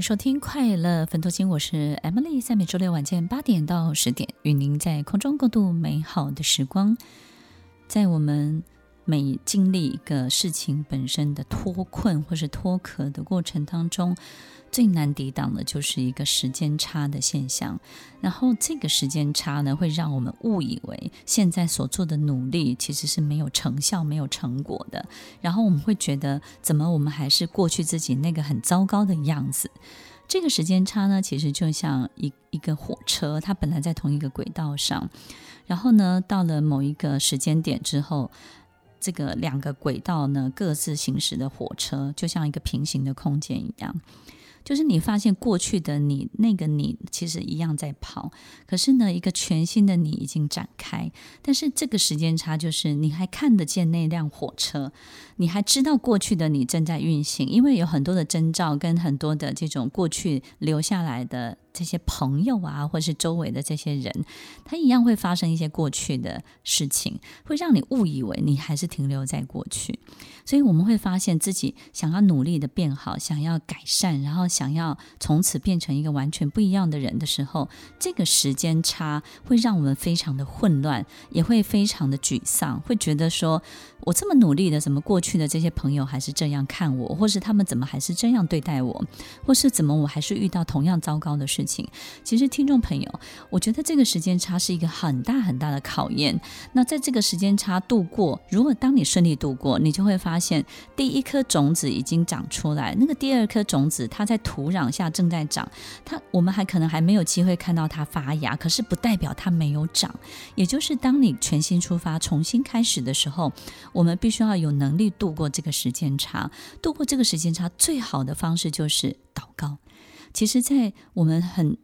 收听《快乐分多金》，我是 Emily，在每周六晚间八点到十点，与您在空中共度美好的时光。在我们每经历一个事情本身的脱困或是脱壳的过程当中，最难抵挡的就是一个时间差的现象，然后这个时间差呢，会让我们误以为现在所做的努力其实是没有成效、没有成果的，然后我们会觉得，怎么我们还是过去自己那个很糟糕的样子？这个时间差呢，其实就像一一个火车，它本来在同一个轨道上，然后呢，到了某一个时间点之后，这个两个轨道呢，各自行驶的火车，就像一个平行的空间一样。就是你发现过去的你，那个你其实一样在跑，可是呢，一个全新的你已经展开。但是这个时间差，就是你还看得见那辆火车，你还知道过去的你正在运行，因为有很多的征兆跟很多的这种过去留下来的。这些朋友啊，或是周围的这些人，他一样会发生一些过去的事情，会让你误以为你还是停留在过去。所以我们会发现自己想要努力的变好，想要改善，然后想要从此变成一个完全不一样的人的时候，这个时间差会让我们非常的混乱，也会非常的沮丧，会觉得说。我这么努力的，怎么过去的这些朋友还是这样看我，或是他们怎么还是这样对待我，或是怎么我还是遇到同样糟糕的事情？其实，听众朋友，我觉得这个时间差是一个很大很大的考验。那在这个时间差度过，如果当你顺利度过，你就会发现第一颗种子已经长出来，那个第二颗种子它在土壤下正在长，它我们还可能还没有机会看到它发芽，可是不代表它没有长。也就是当你全新出发、重新开始的时候。我们必须要有能力度过这个时间差，度过这个时间差最好的方式就是祷告。其实，在我们很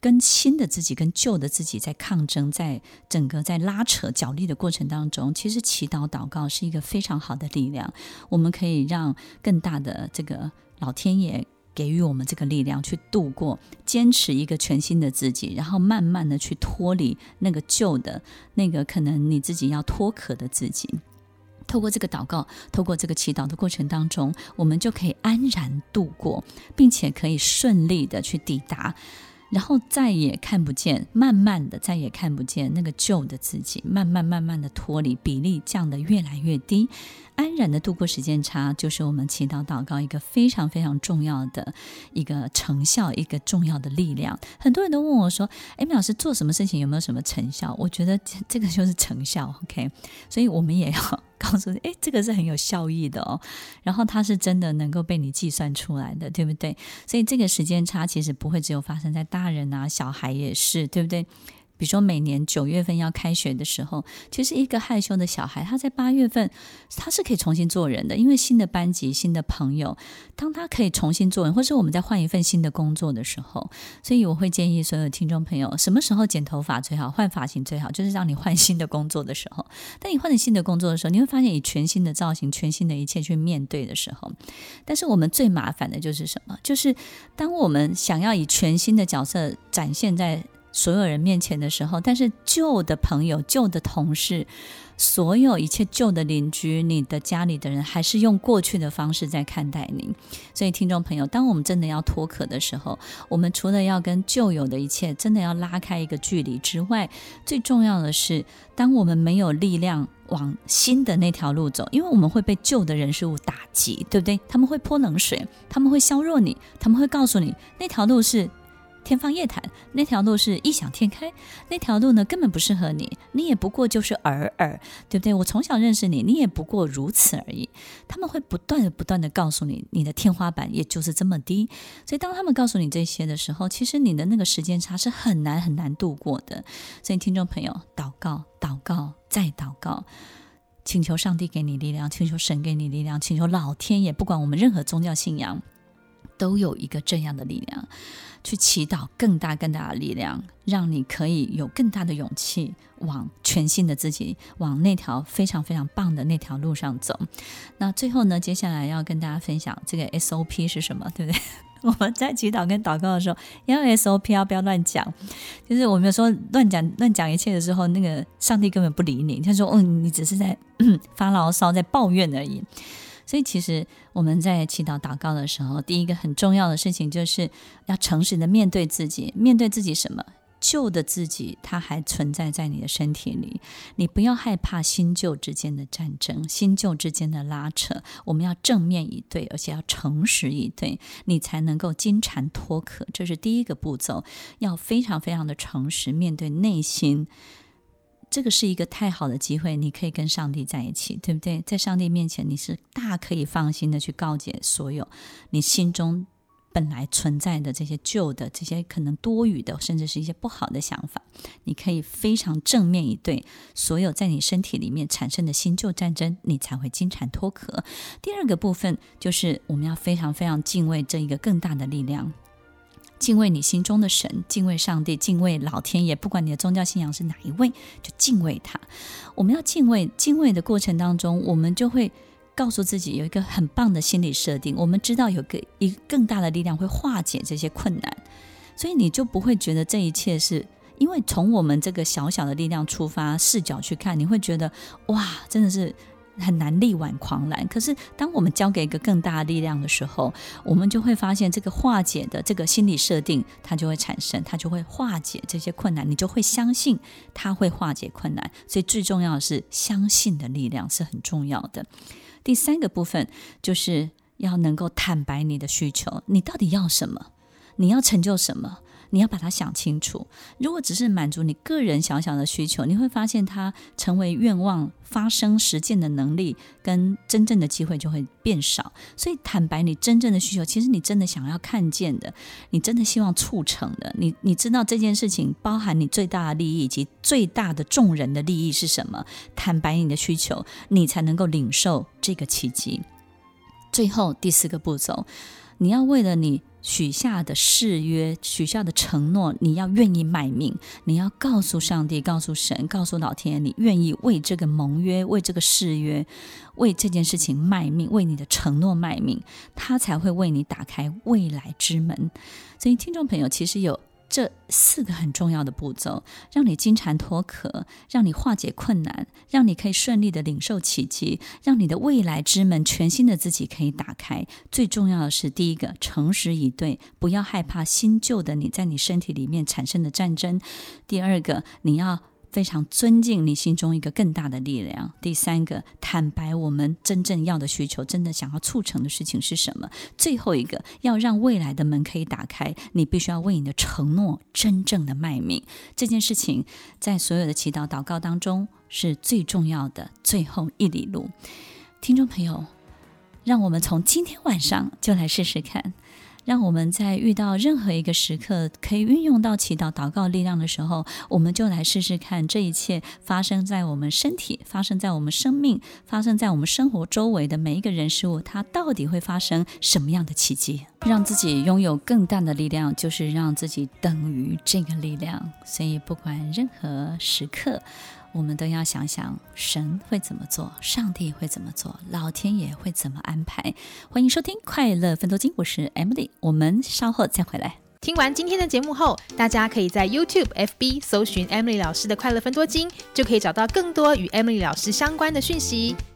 跟新的自己跟旧的自己在抗争，在整个在拉扯角力的过程当中，其实祈祷祷告是一个非常好的力量。我们可以让更大的这个老天爷给予我们这个力量，去度过，坚持一个全新的自己，然后慢慢的去脱离那个旧的那个可能你自己要脱壳的自己。透过这个祷告，透过这个祈祷的过程当中，我们就可以安然度过，并且可以顺利的去抵达，然后再也看不见，慢慢的再也看不见那个旧的自己，慢慢慢慢的脱离，比例降得越来越低。安然的度过时间差，就是我们祈祷祷告一个非常非常重要的一个成效，一个重要的力量。很多人都问我说：“哎，米老师做什么事情有没有什么成效？”我觉得这个就是成效，OK。所以我们也要告诉你，哎，这个是很有效益的哦。然后它是真的能够被你计算出来的，对不对？所以这个时间差其实不会只有发生在大人啊，小孩也是，对不对？比如说，每年九月份要开学的时候，其实一个害羞的小孩，他在八月份他是可以重新做人的，因为新的班级、新的朋友，当他可以重新做人，或是我们在换一份新的工作的时候，所以我会建议所有听众朋友，什么时候剪头发最好，换发型最好，就是让你换新的工作的时候。当你换了新的工作的时候，你会发现以全新的造型、全新的一切去面对的时候，但是我们最麻烦的就是什么？就是当我们想要以全新的角色展现在。所有人面前的时候，但是旧的朋友、旧的同事，所有一切旧的邻居，你的家里的人，还是用过去的方式在看待你。所以，听众朋友，当我们真的要脱壳的时候，我们除了要跟旧有的一切真的要拉开一个距离之外，最重要的是，当我们没有力量往新的那条路走，因为我们会被旧的人事物打击，对不对？他们会泼冷水，他们会削弱你，他们会告诉你那条路是。天方夜谭，那条路是异想天开，那条路呢根本不适合你，你也不过就是尔尔，对不对？我从小认识你，你也不过如此而已。他们会不断的、不断的告诉你，你的天花板也就是这么低。所以当他们告诉你这些的时候，其实你的那个时间差是很难很难度过的。所以听众朋友，祷告、祷告再祷告，请求上帝给你力量，请求神给你力量，请求老天爷，不管我们任何宗教信仰，都有一个这样的力量。去祈祷更大更大的力量，让你可以有更大的勇气，往全新的自己，往那条非常非常棒的那条路上走。那最后呢，接下来要跟大家分享这个 SOP 是什么，对不对？我们在祈祷跟祷告的时候，要 SOP，要不要乱讲？就是我们说乱讲乱讲一切的时候，那个上帝根本不理你，他说：“哦，你只是在发牢骚，在抱怨而已。”所以，其实我们在祈祷祷告的时候，第一个很重要的事情就是要诚实的面对自己，面对自己什么？旧的自己，它还存在在你的身体里。你不要害怕新旧之间的战争，新旧之间的拉扯。我们要正面以对，而且要诚实以对，你才能够金蝉脱壳。这是第一个步骤，要非常非常的诚实面对内心。这个是一个太好的机会，你可以跟上帝在一起，对不对？在上帝面前，你是大可以放心的去告解所有你心中。本来存在的这些旧的、这些可能多余的，甚至是一些不好的想法，你可以非常正面以对所有在你身体里面产生的新旧战争，你才会金蝉脱壳。第二个部分就是我们要非常非常敬畏这一个更大的力量，敬畏你心中的神，敬畏上帝，敬畏老天爷。不管你的宗教信仰是哪一位，就敬畏他。我们要敬畏，敬畏的过程当中，我们就会。告诉自己有一个很棒的心理设定，我们知道有个一更大的力量会化解这些困难，所以你就不会觉得这一切是因为从我们这个小小的力量出发视角去看，你会觉得哇，真的是很难力挽狂澜。可是当我们交给一个更大的力量的时候，我们就会发现这个化解的这个心理设定它就会产生，它就会化解这些困难，你就会相信它会化解困难。所以最重要的是相信的力量是很重要的。第三个部分就是要能够坦白你的需求，你到底要什么？你要成就什么？你要把它想清楚。如果只是满足你个人小小的需求，你会发现它成为愿望发生实践的能力跟真正的机会就会变少。所以，坦白你真正的需求，其实你真的想要看见的，你真的希望促成的，你你知道这件事情包含你最大的利益以及最大的众人的利益是什么？坦白你的需求，你才能够领受这个奇迹。最后第四个步骤，你要为了你。许下的誓约，许下的承诺，你要愿意卖命，你要告诉上帝，告诉神，告诉老天，你愿意为这个盟约，为这个誓约，为这件事情卖命，为你的承诺卖命，他才会为你打开未来之门。所以，听众朋友，其实有。这四个很重要的步骤，让你金蝉脱壳，让你化解困难，让你可以顺利的领受奇迹，让你的未来之门全新的自己可以打开。最重要的是，第一个，诚实以对，不要害怕新旧的你在你身体里面产生的战争；第二个，你要。非常尊敬你心中一个更大的力量。第三个，坦白我们真正要的需求，真的想要促成的事情是什么？最后一个，要让未来的门可以打开，你必须要为你的承诺真正的卖命。这件事情在所有的祈祷祷告当中是最重要的最后一里路。听众朋友，让我们从今天晚上就来试试看。让我们在遇到任何一个时刻可以运用到祈祷祷告力量的时候，我们就来试试看，这一切发生在我们身体、发生在我们生命、发生在我们生活周围的每一个人事物，它到底会发生什么样的奇迹？让自己拥有更大的力量，就是让自己等于这个力量。所以，不管任何时刻。我们都要想想神会怎么做，上帝会怎么做，老天爷会怎么安排。欢迎收听《快乐分多经》，我是 Emily，我们稍后再回来。听完今天的节目后，大家可以在 YouTube、FB 搜寻 Emily 老师的《快乐分多金》，就可以找到更多与 Emily 老师相关的讯息。